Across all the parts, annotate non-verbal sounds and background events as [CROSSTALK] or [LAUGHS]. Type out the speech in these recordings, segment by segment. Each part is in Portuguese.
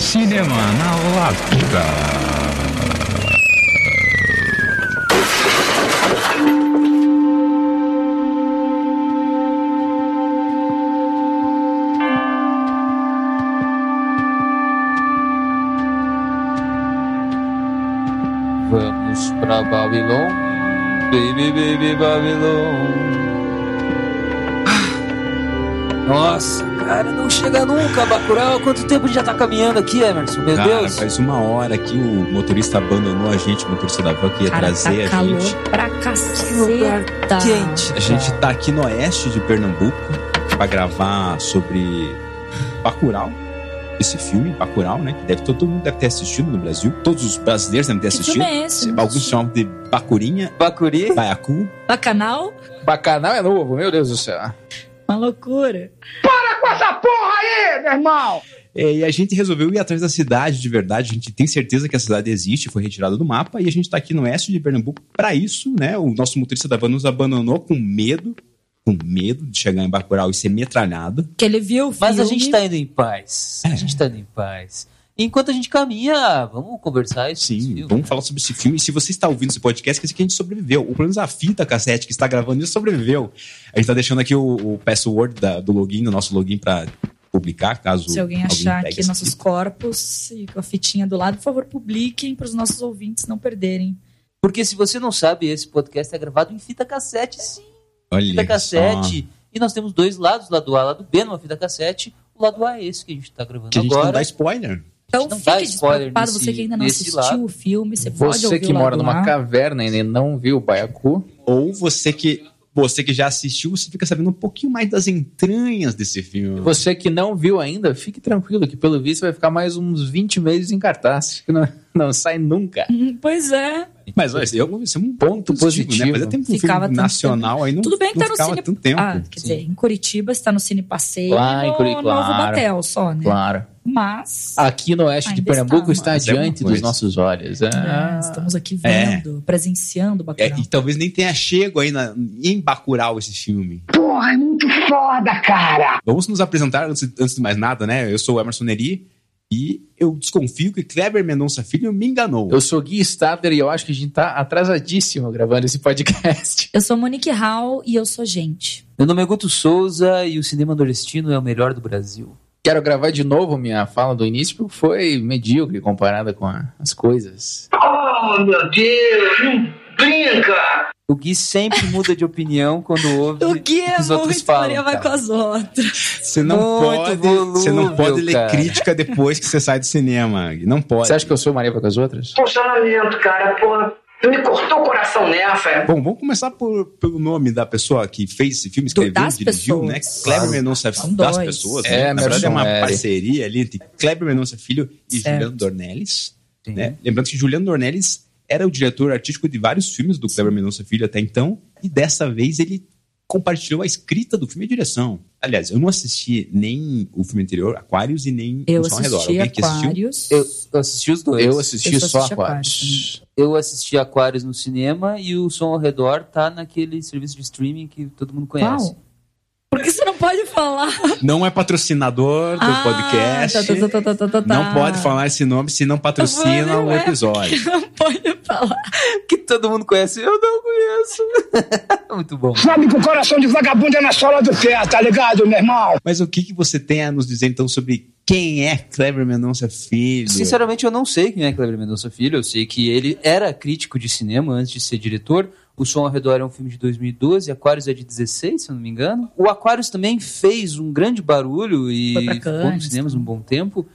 Cinema na Lata. Vamos pra Babylon, baby, baby, Babylon. Nossa, cara, não chega nunca, Bacurau. Quanto tempo a gente já tá caminhando aqui, Emerson? Meu Cara, Deus. faz uma hora que o motorista abandonou a gente, o motorista da van que ia Cara, trazer tá a calor gente. pra caceta. Quente. A gente tá aqui no oeste de Pernambuco pra gravar sobre Bacurau. Esse filme, Bacurau, né? Que deve, todo mundo deve ter assistido no Brasil. Todos os brasileiros devem ter Que assistido. filme é esse? Alguns chamam de Bacurinha, Bacuri? Baiacu. Bacanal? Bacanal é novo, meu Deus do céu. Uma loucura. É, e a gente resolveu ir atrás da cidade de verdade. A gente tem certeza que a cidade existe, foi retirada do mapa. E a gente tá aqui no oeste de Pernambuco para isso, né? O nosso motorista da van nos abandonou com medo, com medo de chegar em Bacurau e ser metralhado. Que ele viu o filme. Mas a gente tá indo em paz. É. A gente tá indo em paz. Enquanto a gente caminha, vamos conversar isso. Sim, vamos falar sobre esse filme. E se você está ouvindo esse podcast, quer dizer que a gente sobreviveu. O pelo menos a fita cassete que está gravando isso sobreviveu. A gente está deixando aqui o, o password da- do login, do nosso login para publicar, caso Se alguém achar aqui esse nossos fita. corpos e com a fitinha do lado, por favor, publiquem para os nossos ouvintes não perderem. Porque se você não sabe, esse podcast é gravado em fita cassete, sim. Olha Fita só. cassete. E nós temos dois lados, lado A, lado B, numa fita cassete. O lado A é esse que a gente tá gravando Que a gente agora. não dá spoiler. Então fique despreocupado, nesse- você que ainda não nesse assistiu lado. o filme, você, pode Você ouvir que mora numa caverna e ainda não viu o Baiacu, Ou você que, você que já assistiu, você fica sabendo um pouquinho mais das entranhas desse filme. você que não viu ainda, fique tranquilo que pelo visto vai ficar mais uns 20 meses em cartaz, que não, não sai nunca. Hum, Pois é. Mas olha, eu, isso é um Ponto positivo. Né? Fazia tempo que um Ficava filme nacional aí não, Tudo bem que tá no Cine... tanto tempo. Ah, quer dizer, em Curitiba está no Cine Passeio Lá em no Curitiba, Novo claro. Batel só, né? Claro. Mas Aqui no oeste de Pernambuco está, está mas é diante dos nossos olhos. é, Ah, estamos aqui É. vendo, presenciando o É, Bacurau. e talvez nem tenha chego aí na, em Bacurau esse filme. Porra, é muito foda, cara! Vamos nos apresentar antes, antes de mais nada, né? Eu sou o Emerson Neri e eu desconfio que Kleber Mendonça Filho me enganou. Eu sou Gui Stadler e eu acho que a gente tá atrasadíssimo gravando esse podcast. Eu sou Monique Hall e eu sou gente. Meu nome é Guto Souza e o cinema nordestino é o melhor do Brasil. Quero gravar de novo minha fala do início, porque foi medíocre comparada com a- as coisas. Oh, meu Deus, não brinca! O Gui sempre muda de opinião quando ouve [LAUGHS] O Gui é o que os outros falam. Maria vai com as outras. Você não Muito pode, você não volúvel, pode ler cara. crítica depois que você sai do cinema. Gui. Não pode. Você acha que eu sou Maria vai com as outras? Funcionamento, cara, porra. Tu me cortou o coração nessa. Bom, vamos começar por, pelo nome da pessoa que fez esse filme, escreveu, das dirigiu, pessoas. né? Kleber Claro. Mendonça São das dois. pessoas. É, né? Na verdade é uma Emerson Neri. parceria ali entre Kleber Mendonça Filho e Certo. Juliano Dornelles. Né? Lembrando que Juliano Dornelles era o diretor artístico de vários filmes do Kleber Mendonça Filho até então, e dessa vez ele compartilhou a escrita do filme e a direção. Aliás, eu não assisti nem o filme anterior, Aquários, e nem Eu O Som ao Redor. assisti Alguém aqui assistiu? Aquários. Eu, assisti os dois. Eu assisti Eu só só assisti Aquários. Eu assisti Aquários no cinema e o Som ao Redor tá naquele serviço de streaming que todo mundo conhece. Uau. Por que você não pode falar? Não é patrocinador do Ah, podcast. tá, tá, tá, tá, tá, tá, tá. Não pode falar esse nome se não patrocina Não o é episódio. Não pode falar. Que todo mundo conhece, eu não conheço. [LAUGHS] Muito bom. Sabe que o coração de vagabundo é na sola do pé, tá ligado, meu irmão? Mas o que, que você tem a nos dizer então sobre quem é Kleber Mendonça Filho? Sinceramente, eu não sei quem é Kleber Mendonça Filho. Eu sei que ele era crítico de cinema antes de ser diretor. O Som ao Redor é um filme de 2012, Aquários é de 16, se eu não me engano. O Aquários também fez um grande barulho e ficou nos cinemas um bom tempo.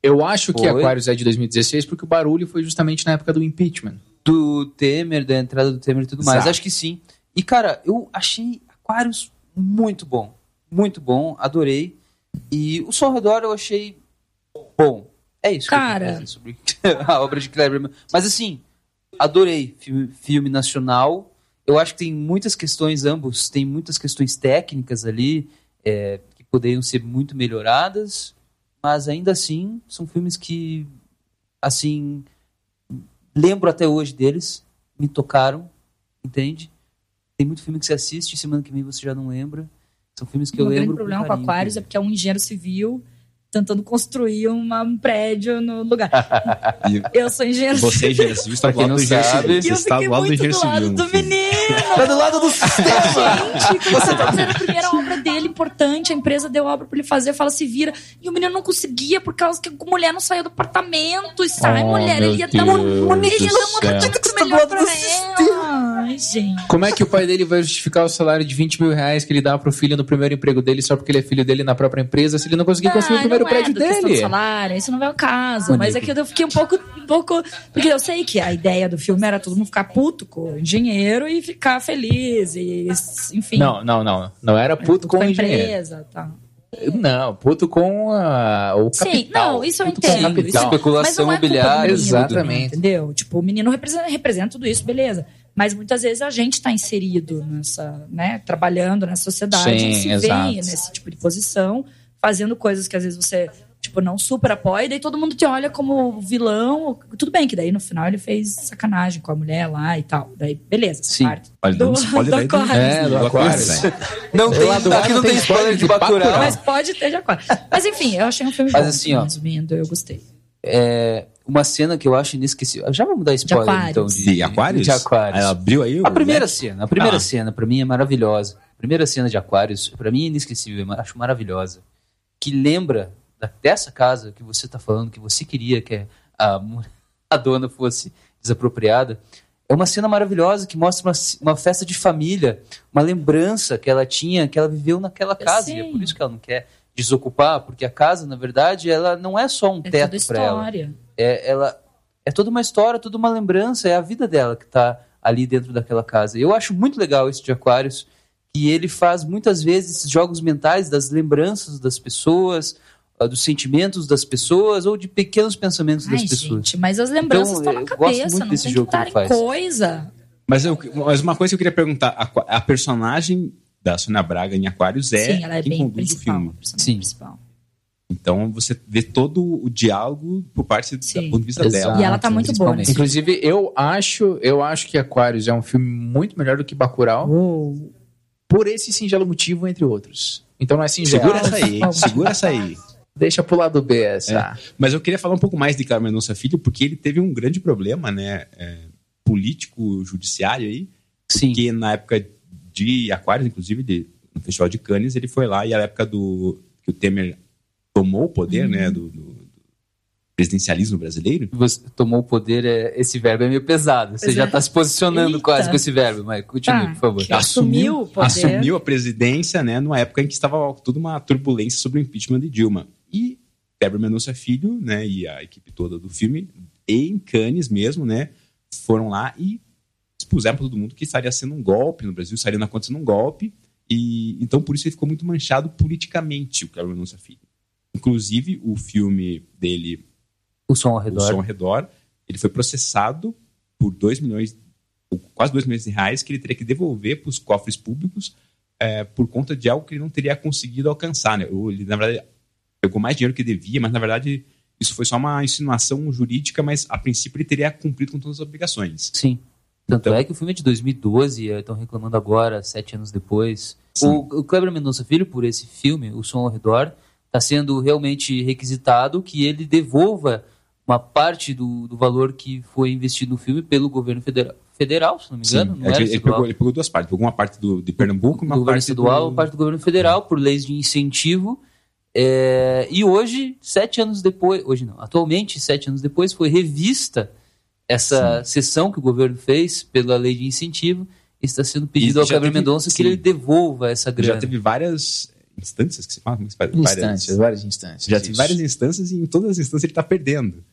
Eu acho que Foi. Aquários é de 2016 porque o barulho foi justamente na época do impeachment. Do Temer, da entrada do Temer e tudo mais. Exato. Acho que sim. E, cara, eu achei Aquários muito bom. Muito bom, adorei. E o Som ao Redor eu achei bom. É isso que eu Cara. pra dizer sobre [LAUGHS] a obra de Kleber. Mas assim, adorei filme, filme nacional. Eu acho que tem muitas questões, ambos, tem muitas questões técnicas ali é, que poderiam ser muito melhoradas, mas ainda assim são filmes que, assim, lembro até hoje deles, me tocaram, entende? Tem muito filme que você assiste, semana que vem você já não lembra. São filmes que eu o lembro. grande com problema com carinho, Aquários é porque é um engenheiro civil tentando construir uma- um prédio no lugar. [LAUGHS] Eu sou engenheiro você, engenheiro civil, está do lado do engenheiro sabe, civil. E Você eu está fiquei do lado do muito engenheiro do lado civil. do menino. Tá do lado do sistema. Gente, você tá fazendo a primeira obra dele, importante, a empresa deu obra pra ele fazer, fala, se vira. E o menino não conseguia por causa que a mulher não saía do apartamento. E sai, Oh, mulher, ele ia dar uma, uma Deus ele ia do dar uma céu. muito melhor pra ela. Ai, gente. Como é que o pai dele vai justificar o salário de 20 mil reais que ele dá pro filho no primeiro emprego dele só porque ele é filho dele na própria empresa se ele não conseguir construir o Ah, primeiro não prédio é dele? salário, isso não vai ao caso. Mas é que eu fiquei um pouco, um pouco. Porque eu sei que a ideia do filme era todo mundo ficar puto com o engenheiro e ficar feliz. E, enfim. Não, não, não. Não era puto com o a engenheiro. empresa. Tá. Não, puto com a, o Sim, capital. não, isso eu Puto com entendo. capital. Isso- Especulação é culpa do imobiliária. menino Exatamente. entendeu? Tipo, o menino representa, representa tudo isso, beleza. Mas muitas vezes a gente está inserido nessa, né, trabalhando na sociedade Sim, se exato. vê nesse tipo de posição, fazendo coisas que às vezes você, tipo, não super apoia, e daí todo mundo te olha como vilão. Tudo bem que daí no final ele fez sacanagem com a mulher lá e tal. Daí, beleza, essa Sim. parte. Olha, spoiler aí do-. É, do Do Aquarius. Não tem, Lá do aqui não tem spoiler de Bacurau. Mas pode ter de aquário. Mas enfim, eu achei um filme Mas bom, assim, ó. resumindo, eu gostei. É, uma cena que eu acho inesquecível. Já vamos dar spoiler, Aquários. então. De Aquários? De Aquários. Ela abriu aí o A primeira leque? cena, a primeira Ah. cena, pra mim, é maravilhosa. A primeira cena de Aquários, pra mim, é inesquecível, eu acho maravilhosa. Que lembra dessa casa que você tá falando, que você queria que a, [LAUGHS] a dona fosse desapropriada. É uma cena maravilhosa que mostra uma, uma festa de família, uma lembrança que ela tinha, que ela viveu naquela casa. E é por isso que ela não quer desocupar, porque a casa, na verdade, ela não é só um É teto toda para ela história. é, ela é toda uma história, toda uma lembrança, é a vida dela que tá ali dentro daquela casa. Eu acho muito legal esse de Aquários, que ele faz muitas vezes esses jogos mentais das lembranças das pessoas, dos sentimentos das pessoas ou de pequenos pensamentos das Ai, pessoas. gente, mas as lembranças Então, estão na eu gosto cabeça, muito não desse tem jogo que ele em faz. coisa. Mas, eu, mas uma coisa que eu queria perguntar: a, a personagem da Sônia Braga em Aquários é, Sim, ela é quem bem conduz o filme. Sim. principal. Então você vê todo o diálogo por parte do Sim. ponto de vista Exato. dela. E ela tá muito boa nesse Inclusive, eu acho, eu acho que Aquarius é um filme muito melhor do que Bacurau, Uou. por esse singelo motivo, entre outros. Então não é singelo. Segura essa aí, segura essa aí. Deixa pro lado B essa. Mas eu queria falar um pouco mais de Carmen Mendonça Filho, porque ele teve um grande problema, né? é, político, judiciário aí, Sim. que na época de Aquários, inclusive, de, no Festival de Cannes, ele foi lá e a época do que o Temer tomou o poder, né? Do, do- do presidencialismo brasileiro. Você tomou o poder, é, esse verbo é meio pesado. Você Pois já é. está se posicionando Eita. quase com esse verbo, mas continue, Tá, por favor. que assumiu o poder. assumiu a presidência, né, numa época em que estava toda uma turbulência sobre o impeachment de Dilma. Kleber Mendonça Filho, né, e a equipe toda do filme, em Cannes mesmo, né, foram lá e expuseram para todo mundo que estaria sendo um golpe no Brasil, estaria acontecendo um golpe, e então por isso ele ficou muito manchado politicamente, o Kleber Mendonça Filho. Inclusive, o filme dele, O som ao O redor. Som ao Redor, ele foi processado por 2 milhões, quase 2 milhões de reais que ele teria que devolver para os cofres públicos é, por conta de algo que ele não teria conseguido alcançar. Né? Ele, na verdade, pegou mais dinheiro que devia, mas na verdade isso foi só uma insinuação jurídica, mas a princípio ele teria cumprido com todas as obrigações. Sim. Tanto Então- é que o filme é de 2012, estão reclamando agora, sete anos depois. Sim. O, o Kleber Mendonça Filho, por esse filme, O Som ao Redor, está sendo realmente requisitado que ele devolva uma parte do, do valor que foi investido no filme pelo governo federal, federal se não me engano. Sim, não é ele, pegou, ele pegou duas partes. Pegou uma parte do, de Pernambuco e do uma parte estadual, do... uma parte do governo federal, por leis de incentivo. É, e hoje, sete anos depois, hoje não, atualmente, sete anos depois, foi revista essa sessão que o governo fez pela lei de incentivo. E está sendo pedido ao Kleber teve- Mendonça que sim. ele devolva essa grana. Já teve várias instâncias que se fala? Instâncias, várias instâncias. Já teve isso. várias instâncias e em todas as instâncias ele está perdendo.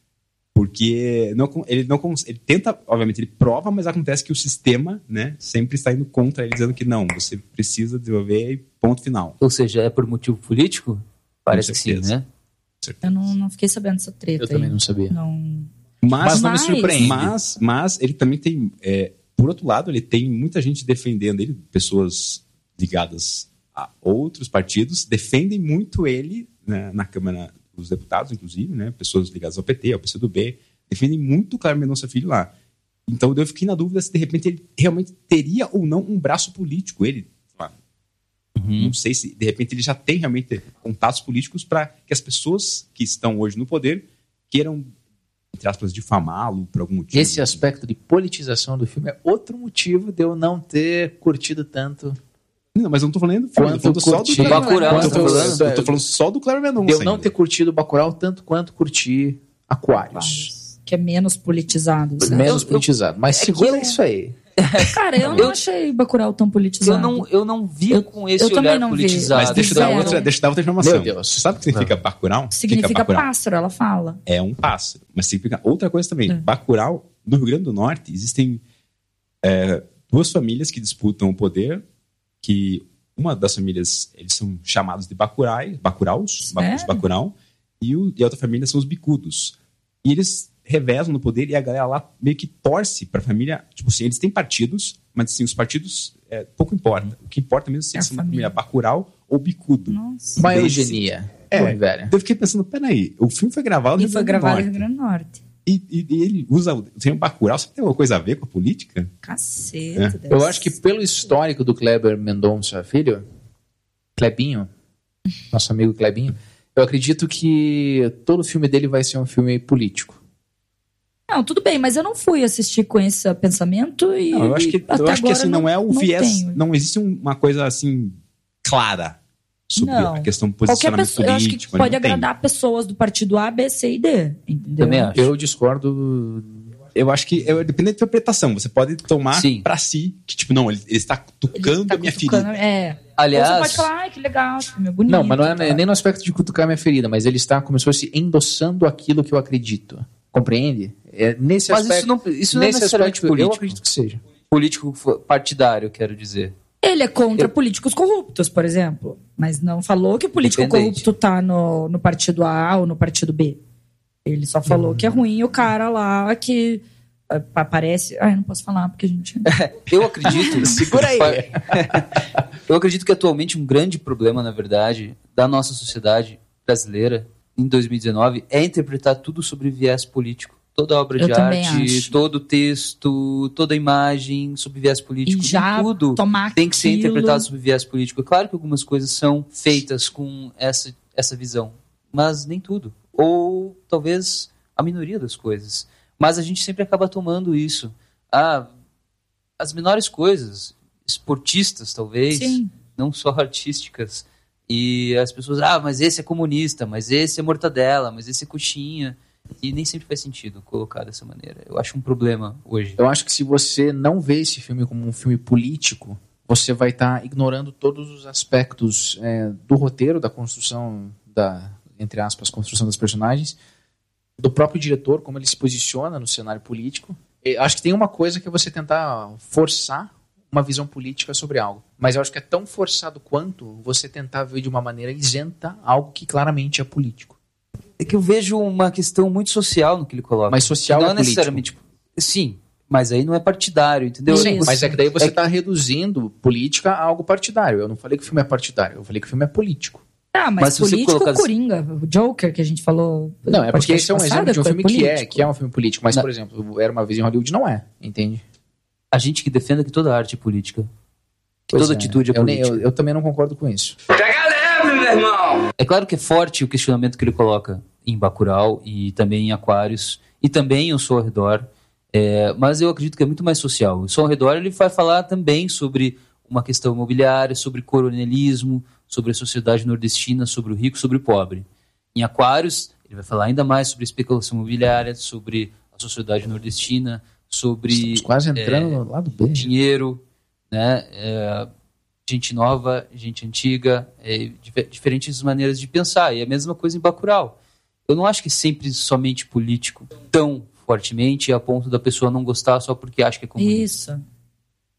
Porque não, ele não ele tenta, obviamente, ele prova, mas acontece que o sistema, né, sempre está indo contra ele, dizendo que não, você precisa desenvolver e ponto final. Ou seja, é por motivo político? Parece que sim, né? Eu não, não fiquei sabendo dessa treta Eu também aí. não sabia. Não. Mas, Mas não me Mas- surpreende. mas, mas ele também tem, é, por outro lado, ele tem muita gente defendendo ele, pessoas ligadas a outros partidos, defendem muito ele né, na Câmara dos Deputados, inclusive, né, pessoas ligadas ao PT, ao PCdoB, defendem muito o Cláudio Mendonça Filho lá. Então eu fiquei na dúvida se de repente ele realmente teria ou não um braço político, ele, Uhum. Não sei se, de repente, ele já tem realmente contatos políticos para que as pessoas que estão hoje no poder queiram, entre aspas, difamá-lo por algum motivo. Esse aspecto de politização do filme é outro motivo de eu não ter curtido tanto. Não, mas eu não tô falando do filme, eu tô falando só do Bacurau, tá falando? Eu tô falando só do Kleber Mendonça. Eu não ainda. ter curtido Bacurau tanto quanto curti Aquários. Que é menos politizado. sabe? Menos Eu- politizado. Mas é segura eu- isso aí. [LAUGHS] Cara, eu não Eu- achei Bacurau tão politizado. Eu não, eu não vi Eu- com esse eu também olhar não vi. politizado. Mas deixa eu, dar Zero. outra, deixa eu dar outra informação. Meu Deus. Você sabe o que significa Bacurau? O que que é Significa Bacurau? pássaro, ela fala. É um pássaro. Mas significa outra coisa também. É. Bacurau, no Rio Grande do Norte, existem é, duas famílias que disputam o poder, que uma das famílias, eles são chamados de Bacurai, Bacuraus, Sério? Bacurau, e, o- e a outra família são os Bicudos. E eles revezam no poder e a galera lá meio que torce pra família. Tipo assim, eles têm partidos, mas assim, os partidos é, pouco importa. O que importa mesmo é se É a eles são da família. Bacural ou Bicudo. Nossa. Uma Daí, eugenia. É. Velho. Eu fiquei pensando, peraí, o filme foi gravado no Rio foi Grande do gravado no Norte. Rio Grande do Norte. E, e- e ele usa o termo Bacurau, você tem alguma coisa a ver com a política? Cacete. É. Eu acho que pelo histórico do Kleber Mendonça Filho, Klebinho, nosso amigo Klebinho, eu acredito que todo filme dele vai ser um filme político. Não, tudo bem, mas eu não fui assistir com esse pensamento e. Não, eu acho que, até eu acho que agora assim, não, é o não viés, tenho. não existe um- uma coisa assim clara sobre Não. a questão do posicionamento pessoa, eu acho que político. pode não tem. agradar pessoas do partido A, B, C e D. Entendeu? Também acho. Eu discordo. Eu acho que é, depende da interpretação. Você pode tomar Sim. pra si que, tipo, não, ele, ele está tucando Ele tá a minha cutucando- ferida. É. Aliás, Ou você pode falar, ai, que legal, é bonito. Não, mas não é tá. nem no aspecto de cutucar minha ferida, mas ele está como se fosse endossando aquilo que eu acredito. Compreende? É nesse mas aspecto. isso não, isso não é necessariamente aspecto, político. eu acredito que seja. Político partidário, quero dizer. Ele é contra políticos corruptos, por exemplo. Mas não falou que o político corrupto tá no, no partido A ou no partido B. Ele só falou que é ruim o cara lá que ah, aparece. Ai, não posso falar porque a gente. [LAUGHS] Eu acredito. [LAUGHS] Segura aí. [LAUGHS] Eu acredito que atualmente um grande problema, na verdade, da nossa sociedade brasileira em 2019 é interpretar tudo sobre viés político. Toda obra Eu de arte, acho. todo texto, toda imagem sobre viés político, tudo tem que ser aquilo- interpretado sobre viés político. É claro que algumas coisas são feitas com essa, essa visão, mas nem tudo. Ou talvez a minoria das coisas. Mas a gente sempre acaba tomando isso. Ah, as menores coisas, esportistas talvez, Sim. não só [LAUGHS] artísticas. E as pessoas, ah, mas esse é comunista, mas esse é mortadela, mas esse é coxinha. E nem sempre faz sentido colocar dessa maneira. Eu acho um problema hoje. Eu acho que se você não vê esse filme como um filme político, você vai estar ignorando todos os aspectos é, do roteiro, da construção, da, entre aspas, construção dos personagens, do próprio diretor, como ele se posiciona no cenário político. E acho que tem uma coisa que é você tentar forçar uma visão política sobre algo. Mas eu acho que é tão forçado quanto você tentar ver de uma maneira isenta algo que claramente é político. É que eu vejo uma questão muito social no que ele coloca. Mas social não é é necessariamente. Sim, mas aí não é partidário, entendeu? Sim, Você- Mas é que daí você é está reduzindo política a algo partidário. Eu não falei que o filme é partidário, eu falei que o filme é político. Ah, mas, Mas político, colocar- Coringa, o Joker que a gente falou. Não, é porque esse é um passado, exemplo de um foi filme que é, que é um filme político. Mas, Não. por exemplo, Era Uma Vez em Hollywood não é, entende? A gente que defenda que toda arte é política. Que Pois toda é, atitude é eu, nem- política. eu, eu também não concordo com isso. Pega leve, meu irmão! É claro que é forte o questionamento que ele coloca em Bacurau e também em Aquários e também em O Sol ao Redor, é, mas eu acredito que é muito mais social. O Sol ao Redor ele vai falar também sobre uma questão imobiliária, sobre coronelismo, sobre a sociedade nordestina, sobre o rico, sobre o pobre. Em Aquários ele vai falar ainda mais sobre especulação imobiliária, sobre a sociedade nordestina, sobre Estamos quase entrando no lado B. dinheiro, né? É, gente nova, gente antiga, é, dif- diferentes maneiras de pensar. E a mesma coisa em Bacurau. Eu não acho que sempre somente político tão fortemente a ponto da pessoa não gostar só porque acha que é comunista. Isso.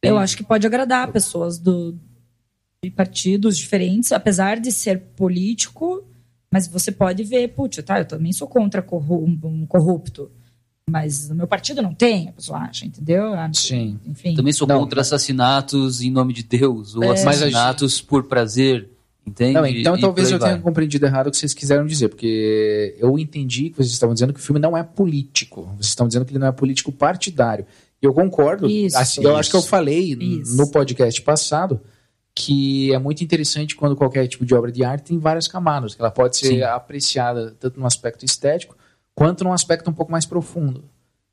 Eu acho que pode agradar pessoas do, de partidos diferentes, apesar de ser político, mas você pode ver, putz, tá, eu também sou contra um corrupto. Mas o meu partido não tem, a pessoa acha, entendeu? Ah, Sim. Enfim. Também sou Não, contra assassinatos em nome de Deus, ou É. Assassinatos por prazer, entende? Não, então E talvez eu tenha compreendido errado o que vocês quiseram dizer, porque eu entendi que vocês estavam dizendo que o filme não é político. Vocês estão dizendo que ele não é político partidário. E eu concordo. Isso. Assim, eu acho que eu falei Isso. no podcast passado que é muito interessante quando qualquer tipo de obra de arte tem várias camadas, que ela pode ser Sim. apreciada tanto no aspecto estético quanto num aspecto um pouco mais profundo.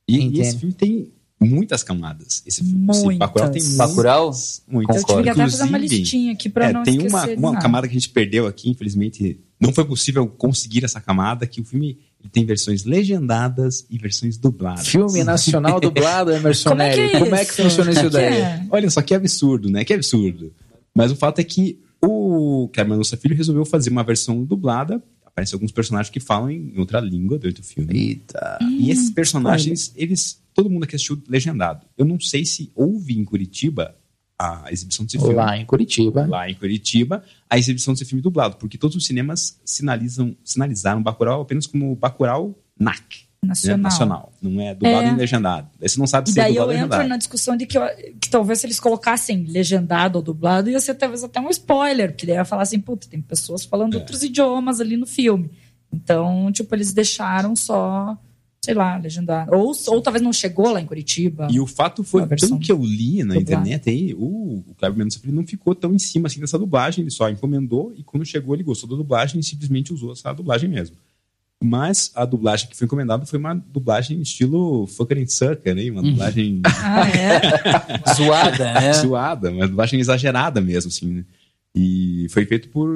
E, e esse filme tem muitas camadas. Esse Muitas. Bacurau tem Bacurau? muitas. Eu tive que até fazer uma listinha aqui pra é, não tem esquecer uma, uma nada. camada que a gente perdeu aqui, infelizmente. Não foi possível conseguir essa camada, que o filme ele tem versões legendadas e versões dubladas. Filme nacional [LAUGHS] dublado, Emerson Como é que é Como é que funciona isso Que daí? é? Olha só que absurdo, né? Que absurdo. Mas o fato é que o Cameron Nossa Filho resolveu fazer uma versão dublada. Aparecem alguns personagens que falam em outra língua durante o filme. Eita. E esses personagens, eles. Todo mundo aqui assistiu legendado. Eu não sei se houve em Curitiba a exibição desse filme. Lá em Curitiba. Lá em Curitiba, a exibição desse filme dublado, porque todos os cinemas sinalizam, sinalizaram Bacurau apenas como Bacurau NAC. né? Nacional. Nacional. Não é dublado É. nem legendado. Aí você não sabe E se é daí dublado eu entro legendado. na discussão de que, eu- que talvez se eles colocassem legendado ou dublado, ia ser talvez até um spoiler, porque daí ia falar assim, puta, tem pessoas falando É. outros idiomas ali no filme. Então, tipo, eles deixaram só, sei lá, legendado. Ou, ou talvez não chegou lá em Curitiba. E o fato foi, pelo que eu li na internet aí, o, o Cleber Mendonça Filho não ficou tão em cima assim dessa dublagem, ele só encomendou e quando chegou ele gostou da dublagem e simplesmente usou essa dublagem mesmo. Mas a dublagem que foi encomendada foi uma dublagem estilo Fucker and Sucker, né? Uma dublagem [LAUGHS] Ah, é? [LAUGHS] Zoada, né? zoada, uma dublagem exagerada mesmo, assim. né? E foi feito por,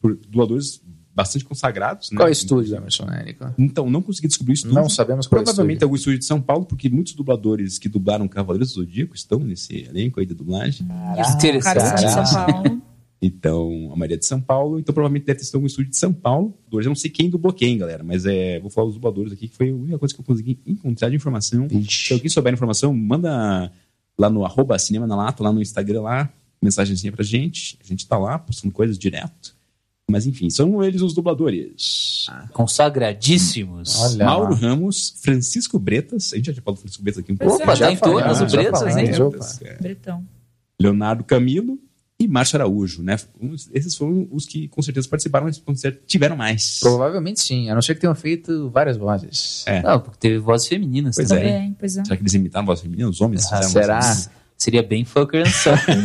por dubladores bastante consagrados, né? Qual é o estúdio, Emerson Nelly? Então, não consegui descobrir isso tudo. Não sabemos qual é o Provavelmente estúdio. algum estúdio de São Paulo, porque muitos dubladores que dublaram Cavaleiros do Zodíaco estão nesse elenco aí de dublagem. De São Paulo. Então, a maioria é de São Paulo, então provavelmente deve ter sido algum estúdio de São Paulo. Eu não sei quem dublou quem, galera, mas é, vou falar os dubladores aqui, que foi a única coisa que eu consegui encontrar de informação. Se alguém souber informação, manda lá no arroba Cinema na Lata, lá no Instagram, lá, mensagenzinha pra gente. A gente tá lá, postando coisas direto. Mas enfim, são eles os dubladores. Consagradíssimos. Olha. Mauro. Ramos, Francisco Bretas, a gente já falou do Francisco Bretas aqui um pouco. é. Opa, Já tá em todas, o Bretas, falamos. hein? É. Bretão. Leonardo Camilo e Márcio Araújo, né? Esses foram os que com certeza participaram, mas com certeza tiveram mais. Provavelmente sim, a não ser que tenham feito várias vozes. É. Não, porque teve vozes femininas Pois também. Também, pois é. Será que eles imitaram a voz feminina? Os homens Ah, fizeram será? voz Seria bem fucker and sucker.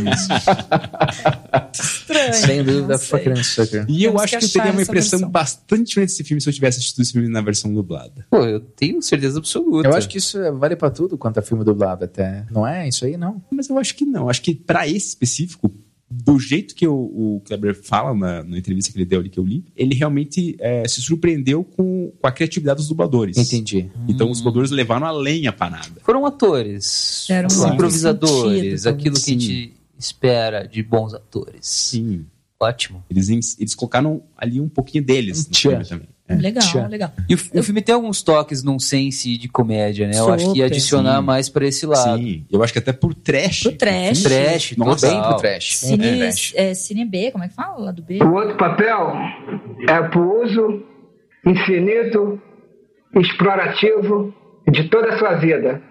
Estranho. Sem dúvida. Fucker and Sucker. E eu Temos acho que que eu teria uma impressão versão. bastante diferente desse filme se eu tivesse assistido esse filme na versão dublada. Pô, eu tenho certeza absoluta. Eu acho que isso vale pra tudo quanto a filme dublado até. Não é isso aí, não? Mas eu acho que não. Acho que pra esse específico, do jeito que o, o Kleber fala na, na entrevista que ele deu ali que eu li, ele realmente é, se surpreendeu com, com a criatividade dos dubladores. Entendi. Então os dubladores levaram além a parada. Foram atores, Deram muito improvisadores, sentido, aquilo que a sim. gente espera de bons atores. Sim. Ótimo. Eles, eles colocaram ali um pouquinho deles no Tchan. filme também. É. Legal, Tchau. legal. E o, fi- o filme tem alguns toques num sense de comédia, né? Eu acho que ia Super. adicionar Sim. mais pra esse lado. Sim, eu acho que até por trash. Pro trash. Trash, Nossa, Bem pro trash. Cine, pro trash. é, Cine B, como é que fala lá do B? O outro papel é pro uso infinito, explorativo de toda a sua vida.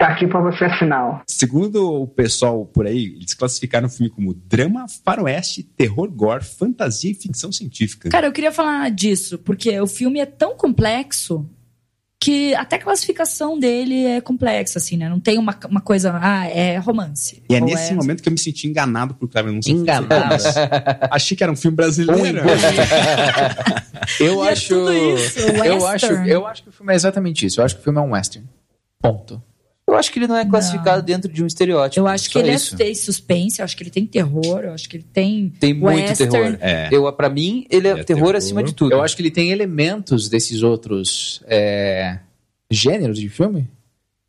Tá aqui para você assinar. Segundo o pessoal por aí, eles classificaram o filme como drama, faroeste, terror, gore, fantasia e ficção científica. Cara, eu queria falar disso, porque o filme é tão complexo que até a classificação dele é complexa, assim, né? Não tem uma, uma coisa, ah, é romance. E é nesse momento que eu me senti enganado por Kleber não Enganado. Achei que era um filme brasileiro. [LAUGHS] Eu E é acho. tudo isso, eu, acho eu acho que o filme é exatamente isso. Eu acho que o filme é um western. Ponto. Eu acho que ele não é classificado dentro de um estereótipo. Eu acho que ele isso. é, tem suspense, eu acho que ele tem terror, eu acho que ele tem. Tem muito western. terror. É. Eu, pra mim, ele é, É terror, terror. acima de tudo. Eu acho que ele tem elementos desses outros é, gêneros de filme.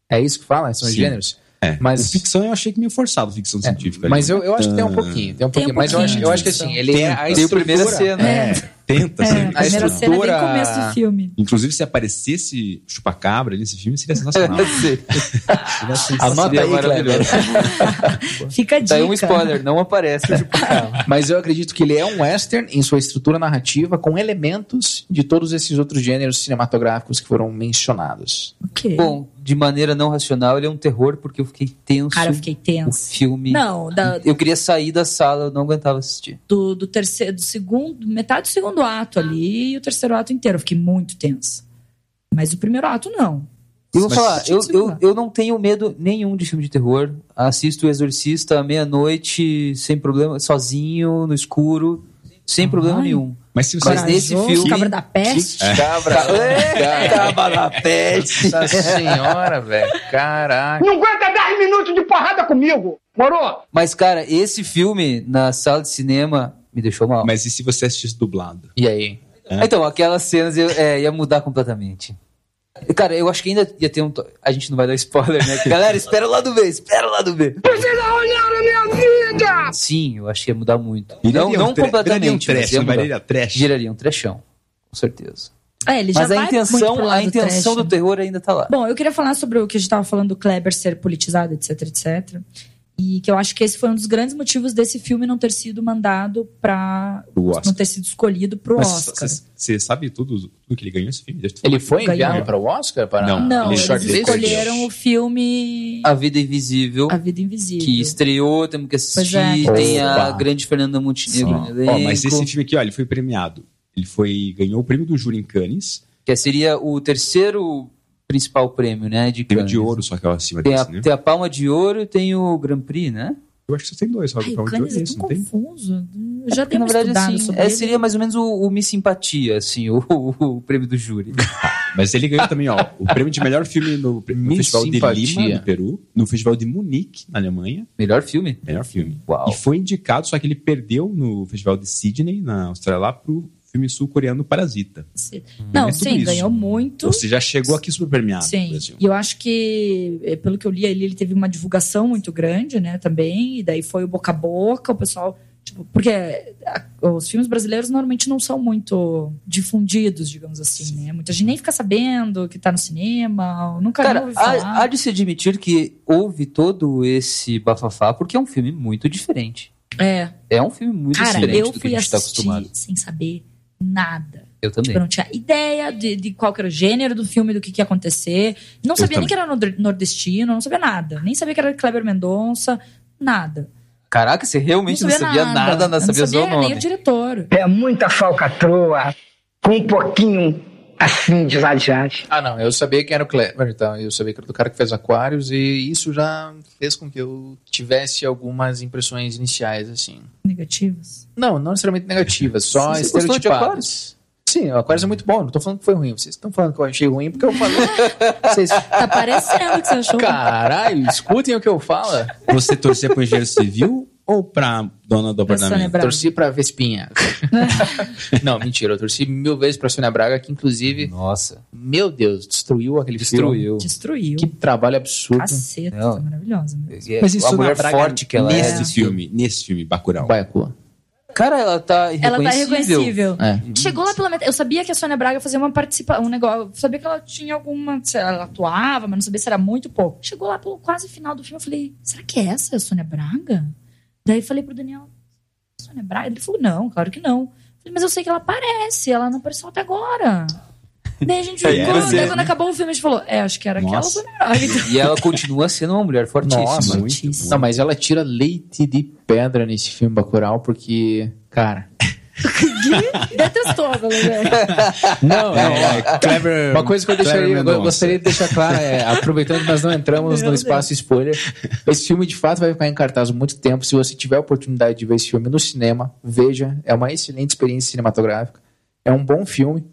É isso que fala? São Sim. gêneros? É. Mas- O ficção eu achei que meio forçado, ficção É, científica. mas ali. eu, eu acho que tem um Ah, pouquinho. Tem um Tem um pouquinho. mas eu acho, pouquinho eu acho que assim, ele Tem- é a tem estrutura. primeira cena. É, tenta. É, ser- a primeira cena é bem começo do filme. Inclusive, se aparecesse chupacabra nesse filme, seria sensacional. [LAUGHS] Anota Seria aí, maravilhoso. [LAUGHS] Fica a dica. Tá aí um spoiler, não aparece o Chupacabra. [LAUGHS] Mas eu acredito que ele é um western em sua estrutura narrativa com elementos de todos esses outros gêneros cinematográficos que foram mencionados. Ok. Bom, de maneira não racional, ele é um terror porque eu fiquei tenso. Cara, eu fiquei O tenso. filme. Não, da- Eu queria sair da sala, eu não aguentava assistir. do, do terceiro, do segundo, metade do segundo ato ali e o terceiro ato inteiro. Eu fiquei muito tensa. Mas o primeiro ato, não. Eu vou Mas- falar, eu, eu, eu não tenho medo nenhum de filme de terror. Assisto o Exorcista à meia-noite, sem problema, sozinho, no escuro, sem problema Ai. nenhum. Mas se você. Mas nesse filme- Cabra da peste. Cabra. É, [LAUGHS] Acaba na peste. Nossa senhora, velho. Caraca. Não aguenta 10 minutos de porrada comigo, morou? Mas, cara, esse filme na sala de cinema me deixou mal. Mas e se você assistisse dublado? E aí? Então, aquelas cenas eu, é, ia mudar completamente. Cara, eu acho que ainda ia ter um. to- A gente não vai dar spoiler, né? [LAUGHS] Galera, espera o lado B, espera o lado B. Vocês arruinaram a minha vida! Sim, eu acho que ia mudar muito. Viraria não um não tre- completamente. Viraria um trash, viraria trash? Giraria um trechão, com certeza. É, ele já Mas a intenção, a intenção trash. do terror ainda tá lá. Bom, eu queria falar sobre o que a gente estava falando do Kleber ser politizado, etc, etc. E que eu acho que esse foi um dos grandes motivos desse filme não ter sido mandado para não ter sido escolhido pro Mas Oscar. Você sabe tudo, tudo que ele ganhou esse filme? Ele foi enviado para o Oscar? Para... Não. Não, ele eles escolheram o filme A Vida Invisível, A Vida Invisível. que estreou, temos que assistir. É. Tem a Opa. grande Fernanda Montenegro. Ó, mas esse filme aqui, ó, ele foi premiado. Ele foi ganhou o prêmio do júri em Cannes, Que seria o terceiro principal prêmio, né? De prêmio Cannes. de ouro, só que é acima Tem a, desse, né? tem a Palma de Ouro e tem o Grand Prix, né? Eu acho que só tem dois, só Ai, o o prêmio de ouro Cannes é é esse, não tem? confuso. Eu já Porque, dei na verdade, assim, sobre é, ele. seria mais ou menos o, o Miss Simpatia, assim, [LAUGHS] o, o prêmio do júri. Mas ele ganhou também, ó, o prêmio de melhor filme no, no Festival de Simpatia. Lima, no Peru, no Festival de Munique, na Alemanha, Melhor filme? melhor filme. Uau. E foi indicado, só que ele perdeu no Festival de Sydney, na Austrália, lá pro filme sul-coreano Parasita. Não, É sim, isso. ganhou muito. Seja, já chegou aqui super premiado. no Sim, Brasil. e eu acho que, eh, pelo que eu li ali, ele teve uma divulgação muito grande, né, também, e daí foi o boca a boca, o pessoal, tipo, porque a- os filmes brasileiros normalmente não são muito difundidos, digamos assim, né, muita gente nem fica sabendo que tá no cinema, nunca Cara, ouve falar. há, há de se admitir que houve todo esse bafafá porque é um filme muito diferente. É, É um filme muito cara, diferente do que a gente está acostumado. sem saber nada. Eu também. Tipo, eu não tinha ideia de, de qual que era o gênero do filme, do que, que ia acontecer. Não sabia nem que era nord- nordestino, não sabia nada. Nem sabia que era Kleber Mendonça, nada. Caraca, você realmente não sabia, nada, não Eu sabia o seu nem o diretor. É muita falcatrua com um pouquinho assim de vadiagem. Ah, não. Eu sabia que era o Kleber, então. Eu sabia que era do cara que fez Aquários e isso já fez com que eu tivesse algumas impressões iniciais, assim. Negativos. Não, não necessariamente negativas, só Você estereotipadas. Aquários? Sim, o Aquários é muito bom. Não tô falando que foi ruim. Vocês estão falando que eu achei ruim porque eu falei. [LAUGHS] Vocês... Tá parecendo que você achou. Caralho, escutem o que eu falo. Você torcia pro engenheiro civil ou pra dona do apartamento? Braga. Torci pra Vespinha. [LAUGHS] não, mentira. Eu torci mil vezes pra Sônia Braga, que inclusive, Nossa, meu Deus, destruiu aquele filme. destruiu. Destruiu. Que trabalho absurdo. Caceta, Não. tá maravilhosa. mesmo. É, Mas isso a na mulher Braga, forte que ela nesse é. filme, nesse filme, Bacurau. Baiacu. Cara, ela tá Ela tá irreconhecível. irreconhecível. É. Chegou lá pela metade. Eu sabia que a Sônia Braga fazia uma participação, um negócio. Eu sabia que ela tinha alguma. Ela atuava, mas não sabia se era muito pouco. Chegou lá pelo quase final do filme. Eu falei, será que é essa a Sônia Braga? Daí eu falei pro Daniel, Sônia Braga? Ele falou, não, claro que não. Eu falei, mas eu sei que ela aparece, ela não apareceu até agora. Daí a gente É, ficou, daí ser, quando né? acabou o filme, a gente falou, é, acho que era aquela Nossa. Sônia Braga. E ela continua sendo uma mulher fortíssima. Nossa, muito, muito. Não, mas ela tira leite de pedra nesse filme Bacurau, porque, cara... Detestou, pelo menos. Não, É, é, Clever. Uma coisa que eu, deixaria, eu gostaria de deixar clara é, aproveitando que nós não entramos Meu no espaço spoiler, esse filme de fato vai ficar em cartaz há muito tempo. Se você tiver a oportunidade de ver esse filme no cinema, veja. É uma excelente experiência cinematográfica. É um bom filme.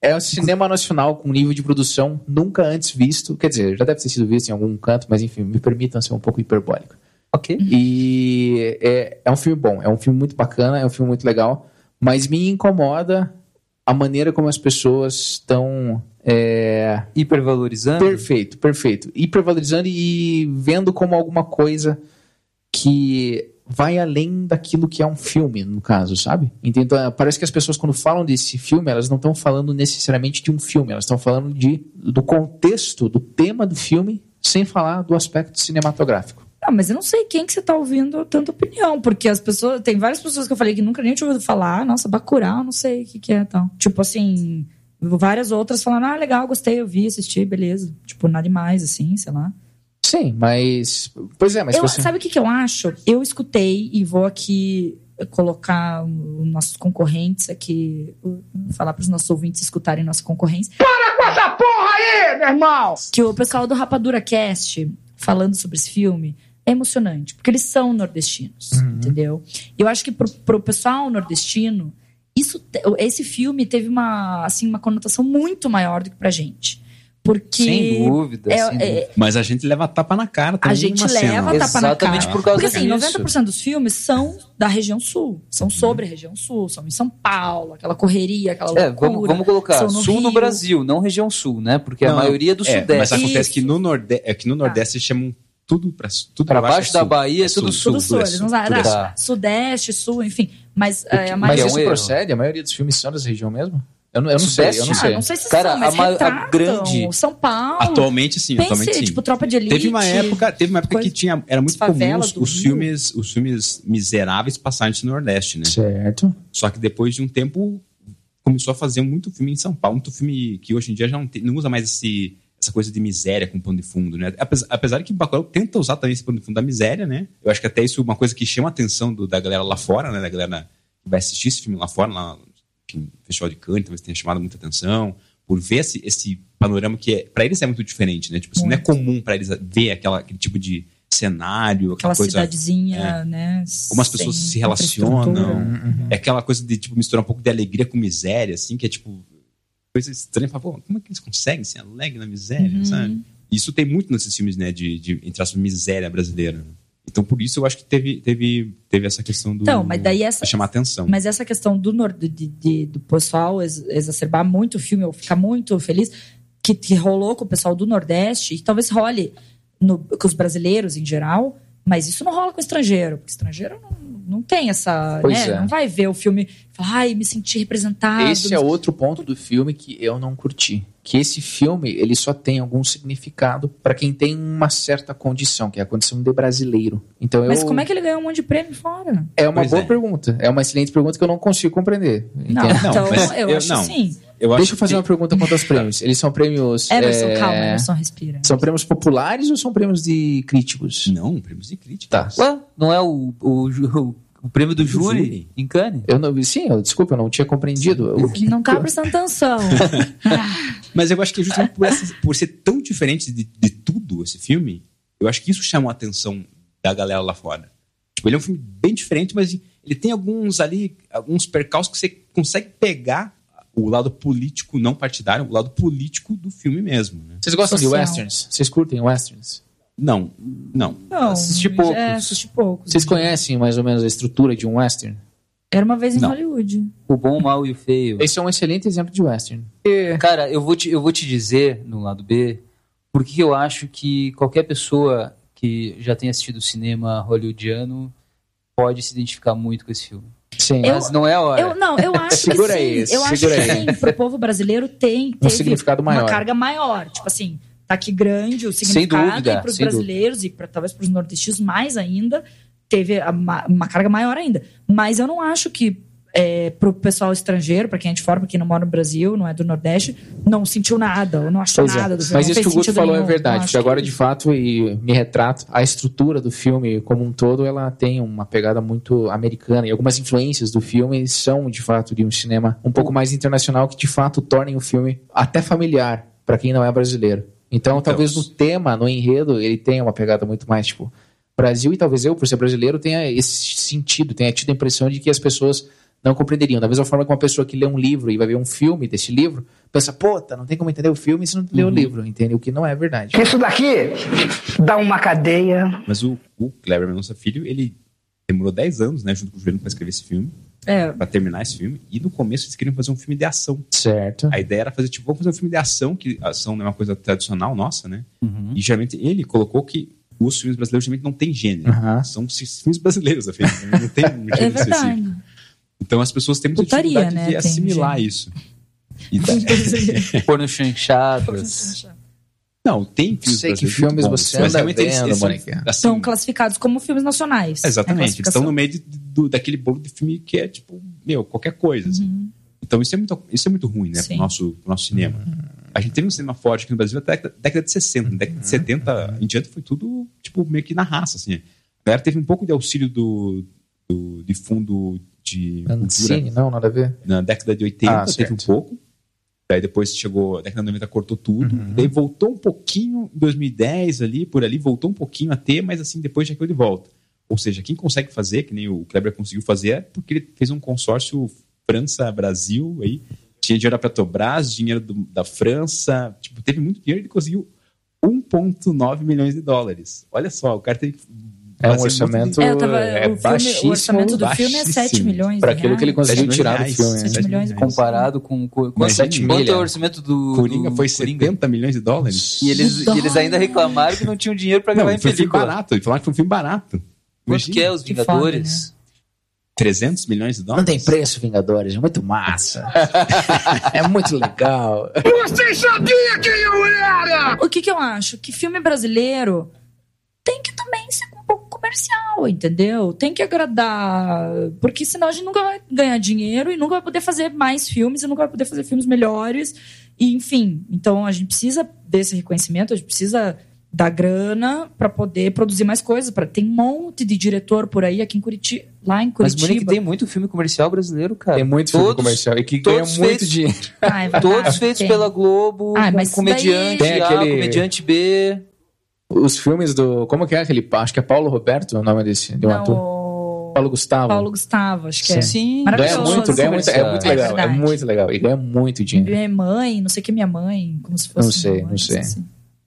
É um cinema nacional com nível de produção nunca antes visto. Quer dizer, já deve ter sido visto em algum canto, mas enfim, me permitam ser um pouco hiperbólico. Ok. E é, é um filme bom, é um filme muito bacana, é um filme muito legal, mas me incomoda a maneira como as pessoas estão. é, Hipervalorizando. perfeito, perfeito. Hipervalorizando e vendo como alguma coisa que vai além daquilo que é um filme, no caso, sabe? Então, parece que as pessoas, quando falam desse filme, elas não estão falando necessariamente de um filme, elas estão falando de, do contexto, do tema do filme, sem falar do aspecto cinematográfico. Ah, mas eu não sei quem que você tá ouvindo tanta opinião, porque as pessoas. Tem várias pessoas que eu falei que nunca nem tinha ouvido falar. Nossa, Bacurau, não sei o que, que é tal. Tipo assim, várias outras falando, ah, legal, gostei, eu vi, assisti, beleza. Tipo, nada demais, assim, sei lá. Sim, mas. Pois é, mas Eu- você. Sabe o que, que eu acho? Eu escutei e vou aqui colocar os nossos concorrentes aqui, falar para os nossos ouvintes escutarem nossa concorrência. Para com essa porra aí, meu irmão! que o pessoal do Rapadura Cast, falando sobre esse filme, emocionante, porque eles são nordestinos, entendeu? E eu acho que pro, pro pessoal nordestino, isso, esse filme teve uma, assim, uma conotação muito maior do que pra gente. Porque Sem dúvida. é- sem é- dúvida. Mas a gente leva tapa na cara a também gente numa leva cena. tapa na Exatamente cara. por causa Porque assim, disso. 90% dos filmes são da região sul, são sobre a região sul, são em São Paulo, aquela correria, aquela É, loucura. vamos, vamos colocar no sul no Rio. Brasil, não região sul, né? Porque a Não, maioria do É, sudeste. mas acontece Isso. que no Nordeste, é que no Nordeste eles chamam tudo pra tudo Pra pra baixo da Bahia é tudo sul. Tudo sul, eles não usaram é sul. Tá. sudeste, sul, enfim. Mas é, a Mas maioria... é um isso procede? A maioria dos filmes são dessa região mesmo? Eu não, eu não sei, eu não Ah, sei. não sei se Cara, são, mas a a grande- São Paulo. Atualmente sim, atualmente Pense, sim. tipo, Tropa de Elite. Teve uma época, teve uma época coisa- que tinha, era muito comum os, os filmes, os filmes miseráveis passarem no Nordeste, né? Certo. Só que depois de um tempo começou a fazer muito filme em São Paulo, muito filme que hoje em dia já não, tem- não usa mais esse, essa coisa de miséria com pano de fundo, né? Apesar, apesar de que o Bacurau tenta usar também esse pano de fundo da miséria, né? Eu acho que até isso é uma coisa que chama a atenção do- da galera lá fora, né? Da galera que vai assistir esse filme lá fora, lá no Festival de Cannes, talvez tenha chamado muita atenção, por ver esse, esse panorama que é, para eles é muito diferente, né? Tipo, assim, não é comum para eles ver aquela, aquele tipo de cenário, aquela, Aquela coisa cidadezinha, né? como as pessoas se relacionam. infraestrutura. É aquela coisa de tipo, misturar um pouco de alegria com miséria, assim, que é tipo. Coisa estranha. Fala, pô, como é que eles conseguem ser alegre na miséria, Uhum. sabe? Isso tem muito nesses filmes, né, de, de entre aspas, miséria brasileira. né? Então, por isso, eu acho que teve, teve, teve essa questão do. Então, mas daí essa- chamar atenção. Mas essa questão do, de, de- do pessoal ex- exacerbar muito o filme, ou ficar muito feliz, que, que rolou com o pessoal do Nordeste, e talvez role no- com os brasileiros em geral, mas isso não rola com o estrangeiro, porque estrangeiro não, não tem essa. Pois né? é. Não vai ver o filme e falar, ai, me senti representado. Esse é outro ponto do filme que eu não curti. Que esse filme, ele só tem algum significado para quem tem uma certa condição, que é a condição de brasileiro. Então eu Mas como é que ele ganhou um monte de prêmio fora? É uma Pois boa é. pergunta. É uma excelente pergunta que eu não consigo compreender. Não, entende? Não, então mas eu, eu- acho não. assim. Eu Deixa eu fazer que- uma pergunta quanto aos prêmios. Eles são prêmios. Emerson, é, calma, Emerson, respira. São prêmios populares ou são prêmios de críticos? Não, prêmios de crítica. Tá. Ué, não é o, o, ju- o prêmio do, Do júri, júri. em Cannes? Eu não, sim, eu, desculpa, eu não tinha compreendido. O que, Não tá prestando atenção. [LAUGHS] Mas eu acho que justamente por, essa- por ser tão diferente de, de tudo esse filme, eu acho que isso chamou a atenção da galera lá fora. Tipo, ele é um filme bem diferente, mas ele tem alguns ali, alguns percalços que você consegue pegar o lado político, não partidário, o lado político do filme mesmo. Né? Vocês gostam Social. de westerns? Vocês curtem westerns? Não, não. Não, Assisti poucos. É, assisti poucos. Vocês conhecem mais ou menos a estrutura de um western? Era uma vez em Não. Hollywood. O bom, o mal e o feio. Esse é um excelente exemplo de western. Cara, eu vou te, eu vou te dizer, no lado B, porque eu acho que qualquer pessoa que já tenha assistido cinema hollywoodiano pode se identificar muito com esse filme. Sim. Eu- Mas não é a hora. Eu, não, eu [LAUGHS] acho Segura que sim. aí, eu acho segura que aí. sim, pro povo brasileiro tem teve significado uma maior. carga maior. Tipo assim, tá aqui grande o significado dúvida, pros sem brasileiros e pra, talvez pros nordestinos mais ainda, teve a ma- uma carga maior ainda. Mas eu não acho que é, pro pessoal estrangeiro, pra quem é de fora, pra quem não mora no Brasil, não é do Nordeste, não sentiu nada, ou não achou Pois é. nada do filme. Mas não isso que o Guto falou é nenhum. verdade, Não porque acho agora que- de fato, e me retrato, a estrutura do filme como um todo, ela tem uma pegada muito americana, e algumas influências do filme são de fato de um cinema um pouco mais internacional, que de fato tornem o filme até familiar para quem não é brasileiro. Então, talvez no tema, no enredo, ele tenha uma pegada muito mais tipo Brasil, e talvez eu, por ser brasileiro, tenha esse sentido, tenha tido a impressão de que as pessoas não compreenderiam. Da mesma forma que uma pessoa que lê um livro e vai ver um filme desse livro, pensa, puta, não tem como entender o filme se não lê o livro, entende? O que não é verdade. Isso daqui dá uma cadeia. Mas o, o Kleber Mendonça Filho, ele demorou 10 anos, né, junto com o Juliano, para escrever esse filme, É, para terminar esse filme. E no começo eles queriam fazer um filme de ação. Certo. A ideia era fazer, tipo, vamos fazer um filme de ação, que ação não é uma coisa tradicional nossa, né? Uhum. E geralmente ele colocou que os filmes brasileiros geralmente não tem gênero. Aham. São filmes brasileiros, afinal. Não tem um [LAUGHS] é gênero específico. verdade. Então as pessoas têm muita Putaria, dificuldade né, de tem assimilar gênero. isso. E- Porno chanchadas. Não, tem filmes Sei que brasileiros filmes bons, você mas anda realmente eles- vendo, eles são, assim, São classificados como filmes nacionais. É Exatamente, eles estão no meio de- do- daquele bolo de filme que é tipo, meu, qualquer coisa. assim. Uhum. Então isso é muito, isso é muito ruim, né, pro nosso, pro nosso cinema. A gente teve um cinema forte aqui no Brasil até a década, década de 60. Na década de 70 em diante foi tudo, tipo, meio que na raça, assim. A galera teve um pouco de auxílio do, do, de fundo de cultura Ancine, não, nada a ver. na década de 80, Ah, teve um pouco. Daí depois chegou, a década de 90 cortou tudo. Daí voltou um pouquinho em 2010 ali, por ali, voltou um pouquinho a ter, mas assim, depois já caiu de volta. Ou seja, quem consegue fazer, que nem o Kleber conseguiu fazer, é porque ele fez um consórcio França-Brasil aí. Tinha dinheiro da Petrobras, dinheiro do- da França, tipo, teve muito dinheiro e ele conseguiu 1,9 milhões de dólares. Olha só, o cara teve. É um orçamento É, eu tava, é o, baixíssimo o orçamento do filme é baixíssimo. 7 milhões. para aquilo que ele conseguiu tirar do milhões, filme. né? Sete milhões. Comparado com. com quanto, Imagina. quanto é o orçamento do. Coringa do foi Coringa? 70 milhões de dólares. E eles, e eles ainda reclamaram que não tinham dinheiro pra gravar Não, em foi um filme película. barato. Ele falaram que foi um filme barato. Quanto que é os Que Vingadores? 300 milhões de Não dólares? tem preço, Vingadores. É muito massa. [LAUGHS] é muito legal. O que, que eu acho? Que filme brasileiro tem que também ser comercial, entendeu? Tem que agradar. Porque senão a gente nunca vai ganhar dinheiro e nunca vai poder fazer mais filmes e nunca vai poder fazer filmes melhores. E, enfim, então a gente precisa desse reconhecimento, a gente precisa da grana para poder produzir mais coisas. Pra... Tem um monte de diretor por aí aqui em Curitiba, lá em Mas Curitiba. Monique tem muito filme comercial brasileiro, cara. Tem muito filme Todos- comercial e que ganha muito feitos- dinheiro. Ah, é Todos feitos tem. pela Globo, Ah, com mas isso comediante daí- Tem A, aquele- comediante B. Os filmes do. Como que é aquele. Acho que é Paulo Roberto o nome desse, de um Não, ator. o- Paulo Gustavo. Paulo Gustavo, acho que é. Sim. Ganha muito, ganha muito. É muito É legal. É, verdade. muito legal. E ganha muito dinheiro. Minha mãe, não sei o que minha mãe, como se fosse. Não sei, mãe, não sei. assim.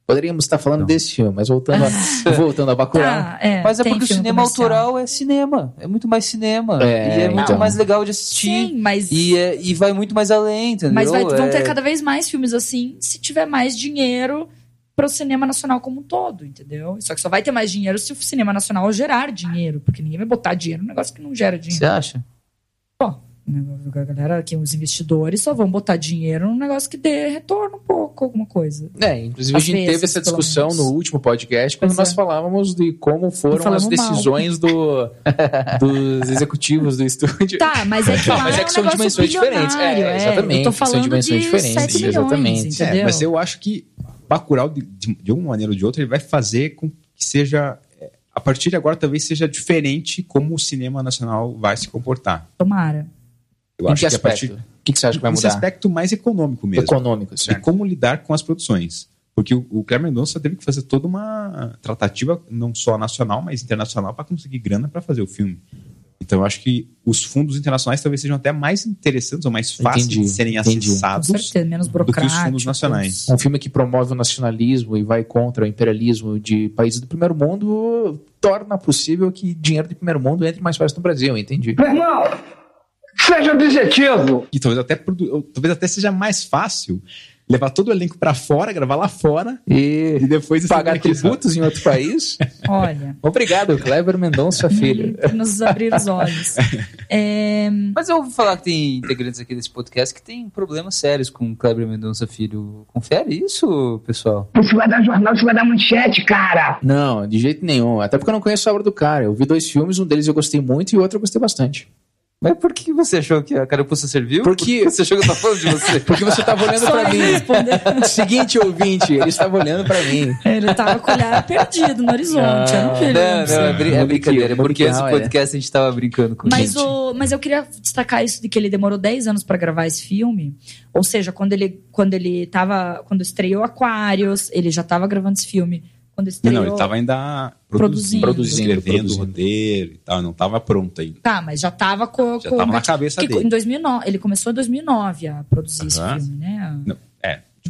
Poderíamos estar falando desse filme, mas voltando a, [LAUGHS] voltando a Bacurau. Ah, é, Mas é porque o cinema comercial. autoral é cinema. É muito mais cinema. É, e é muito então. mais legal de assistir. Sim, mas, E, é- e vai muito mais além, entendeu? mas vai- vão É- ter cada vez mais filmes assim se tiver mais dinheiro para o cinema nacional como um todo, entendeu? Só que só vai ter mais dinheiro se o cinema nacional gerar dinheiro, porque ninguém vai botar dinheiro num negócio que não gera dinheiro. Você acha? Pô, a galera aqui, os investidores só vão botar dinheiro num negócio que dê retorno um pouco, alguma coisa. É, inclusive a Às gente vezes, teve essa discussão no último podcast quando Pois nós é. falávamos de como foram as decisões do, [LAUGHS] dos executivos do estúdio. Tá, mas é que Não, mas é é, que um são dimensões diferentes. É, bilionário, exatamente, Eu tô são falando dimensões de diferentes, 7 milhões, exatamente. É, mas eu acho que Bacurau, de, de, de uma maneira ou de outra, ele vai fazer com que seja... é, A partir de agora, talvez seja diferente como o cinema nacional vai se comportar. Tomara. Eu em acho que que a aspecto? partir... O que, que você acha que vai mudar? aspecto mais econômico mesmo. Econômico, de certo? como lidar com as produções. Porque o, o Kleber Mendonça teve que fazer toda uma tratativa, não só nacional, mas internacional, para conseguir grana para fazer o filme. Então, eu acho que os fundos internacionais talvez sejam até mais interessantes ou mais fáceis Entendi, de serem entendi. Com acessados certeza, menos do que os fundos nacionais. Um filme que promove o nacionalismo e vai contra o imperialismo de países do primeiro mundo torna possível que dinheiro de primeiro mundo entre mais fácil no Brasil, entendi. Meu irmão, seja objetivo. E talvez até, talvez até seja mais fácil levar todo o elenco para fora, gravar lá fora E e depois pagar aqui só. tributos em outro país? [LAUGHS] Olha, Obrigado, Kleber Mendonça Filho. por nos abrir os olhos. [LAUGHS] É, Mas eu ouvi falar que tem integrantes aqui desse podcast que tem problemas sérios com o Kleber Mendonça Filho. Confere isso, pessoal. Isso vai dar jornal, isso vai dar manchete, cara. Não, de jeito nenhum. Até porque eu não conheço a obra do cara. Eu vi dois filmes, um deles eu gostei muito e o outro eu gostei bastante. Mas por que você achou que a carapuça serviu? Porque- Por que você achou que eu tava falando de você? [LAUGHS] Porque você tava olhando só pra ele mim. respondeu. [LAUGHS] Seguinte ouvinte, ele estava olhando pra mim. Ele tava com o olhar perdido no horizonte. eu não Não, não, é, brin- é brincadeira. É porque esse podcast a gente tava brincando com Mas, gente. o, mas eu queria destacar isso de que ele demorou 10 anos pra gravar esse filme. Ou seja, quando ele, quando ele tava. Quando estreou Aquarius, ele já tava gravando esse filme. Quando Não, estreou. não, ele estava ainda Produzindo. produzindo, escrevendo produzindo. o roteiro e tal, não estava pronto ainda. Tá, mas já tava com. Já com- tava na cabeça porque dele. Em 2009, ele começou em 2009 a produzir esse Aham. filme, né? Não,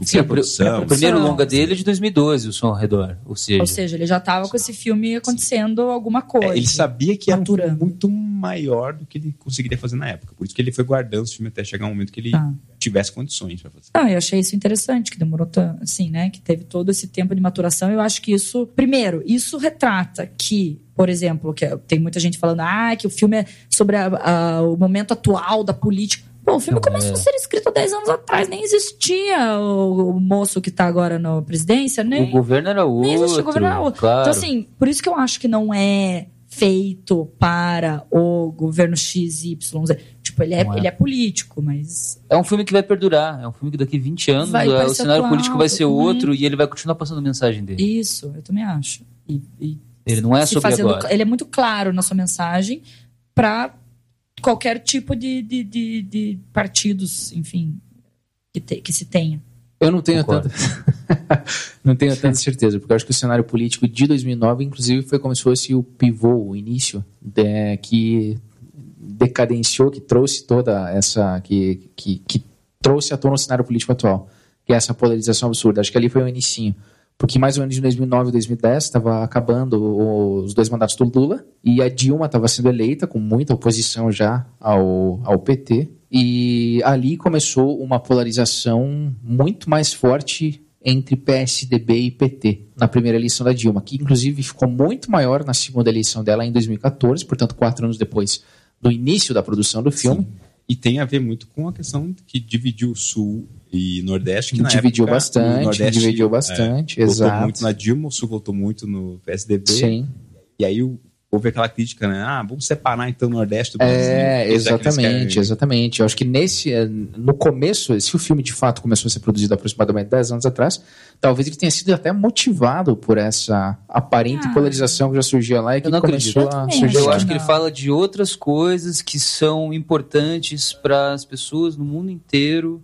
Sim, a produção. o primeiro longa dele é de 2012, o Som ao Redor. Ou seja, Ou seja, ele já tava com esse filme acontecendo alguma coisa. É, ele sabia que era um muito maior do que ele conseguiria fazer na época. Por isso que ele foi guardando esse filme até chegar um momento que ele Tá. tivesse condições para fazer. Não, eu achei isso interessante, que demorou tanto, assim, né? Que teve todo esse tempo de maturação. Eu acho que isso, primeiro, isso retrata que, por exemplo, que tem muita gente falando, ah, que o filme é sobre a- a- o momento atual da política. Bom, o filme começou é. a ser escrito há 10 anos atrás, nem existia o, o moço que tá agora na presidência, nem. o governo era outro. nem existia o governo era outro. Claro. Então, assim, por isso que eu acho que não é feito para o governo XYZ. Tipo, ele é, é. ele é político, mas É um filme que vai perdurar. É um filme que daqui 20 anos é, o cenário atual, político vai ser outro e ele vai continuar passando mensagem dele. isso, eu também acho. E, e Ele não é sobre fazendo- agora. Ele é muito claro na sua mensagem para qualquer tipo de, de, de, de partidos, enfim. que, te- que se tenha. Eu não tenho Concordo. tanta, [LAUGHS] não tenho tanta certeza, porque eu acho que o cenário político de 2009, inclusive, foi como se fosse o pivô, o início, de- que decadenciou, que trouxe toda essa, que, que, que trouxe à tona o cenário político atual, que é essa polarização absurda. Acho que ali foi o inicinho. Porque mais ou menos em 2009 e 2010 estava acabando os dois mandatos do Lula e a Dilma estava sendo eleita com muita oposição já ao, ao PT. E ali começou uma polarização muito mais forte entre PSDB e PT na primeira eleição da Dilma, que inclusive ficou muito maior na segunda eleição dela em 2014, portanto, quatro anos depois do início da produção do filme. E tem a ver muito com a questão que dividiu o Sul e Nordeste. Que na Dividiu época, bastante, o Nordeste, dividiu é, bastante, votou exato. muito na Dilma, o Sul votou muito no PSDB. Sim. E aí houve aquela crítica, né? Ah, vamos separar então o Nordeste do Brasil. É, que eles exatamente, querem. exatamente. Eu acho que nesse, eh, no começo, se o filme de fato começou a ser produzido aproximadamente 10 anos atrás, talvez ele tenha sido até motivado por essa aparente Ah. polarização que já surgia lá e que começou acredito. Eu a surgir. Eu acho que ele fala de outras coisas que são importantes para as pessoas no mundo inteiro,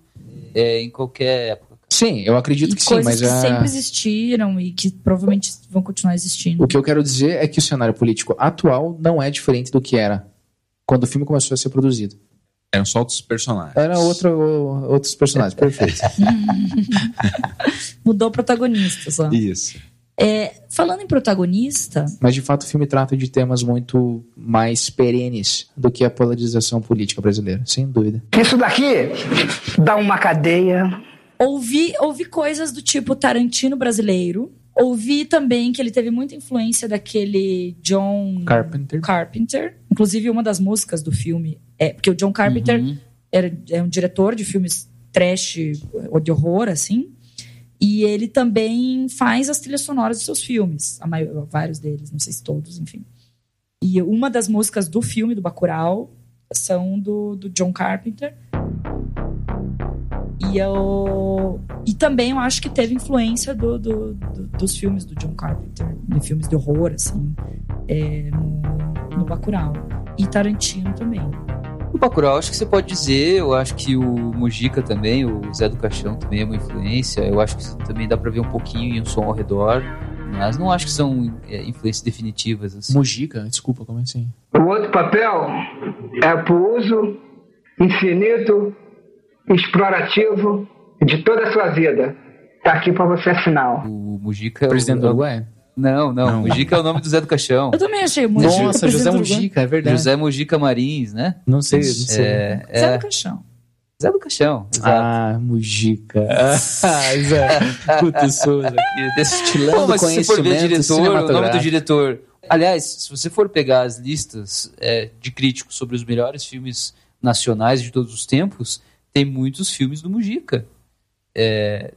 é, em qualquer época. Sim, eu acredito E que sim, coisas mas que a- sempre existiram e que provavelmente vão continuar existindo. o que eu quero dizer é que o cenário político atual não é diferente do que era quando o filme começou a ser produzido. Eram só outros personagens. Era outro, outros personagens, [LAUGHS] perfeito. [LAUGHS] Mudou o protagonista só. Isso. É, falando em protagonista, Mas de fato o filme trata de temas muito mais perenes do que a polarização política brasileira, sem dúvida. Isso daqui dá uma cadeia. ouvi, ouvi coisas do tipo Tarantino brasileiro. Ouvi também que ele teve muita influência daquele John Carpenter. Carpenter. Inclusive, uma das músicas do filme é. Porque o John Carpenter Uhum. era, é um diretor de filmes trash ou de horror, assim. E ele também faz as trilhas sonoras dos seus filmes. Maior, vários deles, não sei se todos, enfim. E uma das músicas do filme, do Bacurau, são do, do John Carpenter. E eu... E também eu acho que teve influência do, do- do- dos filmes do John Carpenter. De filmes de horror, assim. é, no, no Bacurau. E Tarantino também. O Bacurau, acho que você pode dizer, eu acho que o Mujica também, o Zé do Caixão também é uma influência, eu acho que também dá pra ver um pouquinho em um som ao redor, mas não acho que são é, influências definitivas, assim. Mujica, desculpa, como é assim? O outro papel é para o uso infinito, explorativo de toda a sua vida. Está aqui para você assinar. O Mujica... é o- Presidente do Uruguai? Não, não, Não. Mujica é o nome do Zé do Caixão. [LAUGHS] Eu também achei muito. Nossa, José. Mujica, é verdade. José Mujica Marins, né? Não sei, não sei. É, Zé é, do Caixão. Zé do Caixão, exato. Ah, Mujica. Ah, [LAUGHS] Zé. Puta Souza destilando Pô, mas se for ver diretor, o nome do diretor. Aliás, se você for pegar as listas é, de críticos sobre os melhores filmes nacionais de todos os tempos, tem muitos filmes do Mujica. É,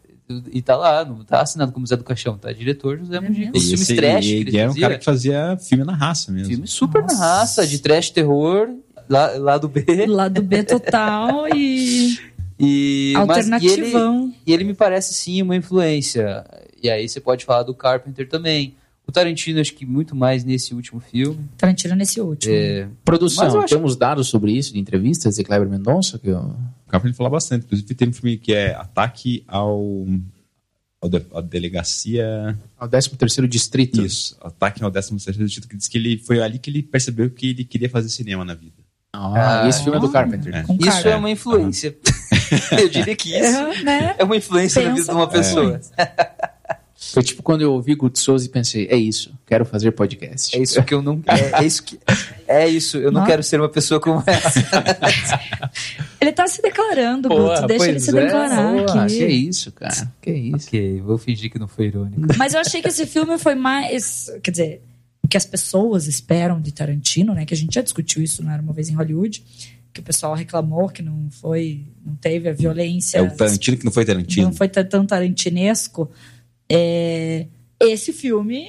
e tá lá, não tá assinado como Zé do Caixão, tá? Diretor José Mujica. Os filmes trash e que ele era um fazia, cara que fazia filme na raça mesmo. filme super Nossa. na raça, de trash terror, lá, lá do B. Lado B total e [LAUGHS] E, mas- e ele, alternativão. E ele me parece sim uma influência. E aí você pode falar do Carpenter também. O Tarantino, acho que muito mais nesse último filme. Tarantino nesse último. É, Produção, acho- temos dados sobre isso de entrevistas de Kleber Mendonça? Que eu... O Carpenter fala bastante. Inclusive tem um filme que é Ataque ao... ao de- à Delegacia... Ao 13º Distrito. Isso. Ataque ao 13º Distrito, que diz que ele, foi ali que ele percebeu que ele queria fazer cinema na vida. Ah, Ah. esse filme é do Carpenter. É. Isso é uma influência. [LAUGHS] Eu diria que isso É, né? é uma influência na vida Pensa de uma pessoa. Foi tipo quando eu ouvi Guto Souza e pensei, é isso, quero fazer podcast. É isso que eu não. [LAUGHS] É, é isso que. É isso. Eu não Nossa. quero ser uma pessoa como essa. [LAUGHS] Ele tá se declarando, Porra, Guto. Deixa ele se é, declarar porra, aqui. Que isso, cara. Que isso. ok, vou fingir que não foi irônico. Mas eu achei que esse filme foi mais. Quer dizer, o que as pessoas esperam de Tarantino, né? Que a gente já discutiu isso, não era uma vez em Hollywood. Que o pessoal reclamou que não foi. Não teve a violência. É o Tarantino que não foi Tarantino. Não foi tão tarantinesco. É, esse filme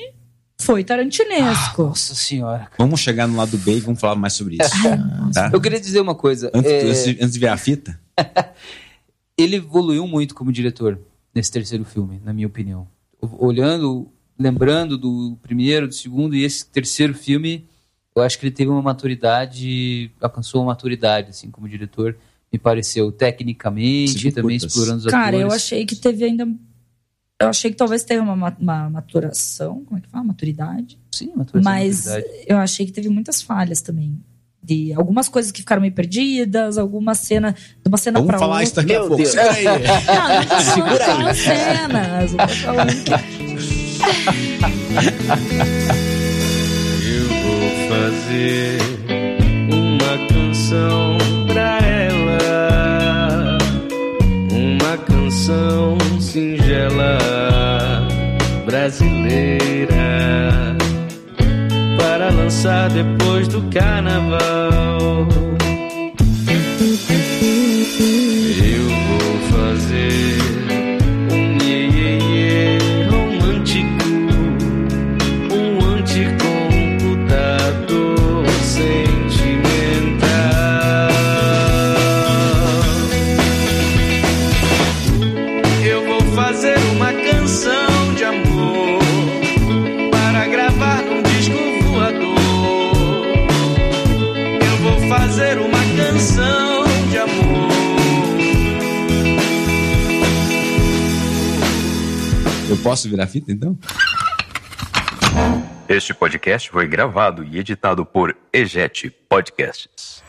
foi tarantinesco. Nossa senhora. Vamos chegar no lado B e vamos falar mais sobre isso. tá? Eu queria dizer uma coisa. Antes, é, antes de- ver a fita, [LAUGHS] ele evoluiu muito como diretor nesse terceiro filme, na minha opinião. Olhando, lembrando do primeiro, do segundo e esse terceiro filme, eu acho que ele teve uma maturidade, alcançou uma maturidade assim como diretor, me pareceu tecnicamente, também explorando os Cara, atores. eu achei que teve ainda. Eu achei que talvez teve uma, ma- uma maturação, como é que fala? Maturidade. Sim, atuação Mas eu achei que teve muitas falhas também. De algumas coisas que ficaram meio perdidas, alguma cena. De uma cena Vamos pra falar outra. isso daqui a pouco. Deus. [LAUGHS] Segura aí. Não, não tô falando só as cenas. Eu tô falando que Eu vou fazer uma canção canção singela brasileira para lançar depois do carnaval. Posso virar fita, então? Este podcast foi gravado e editado por Ejet Podcasts.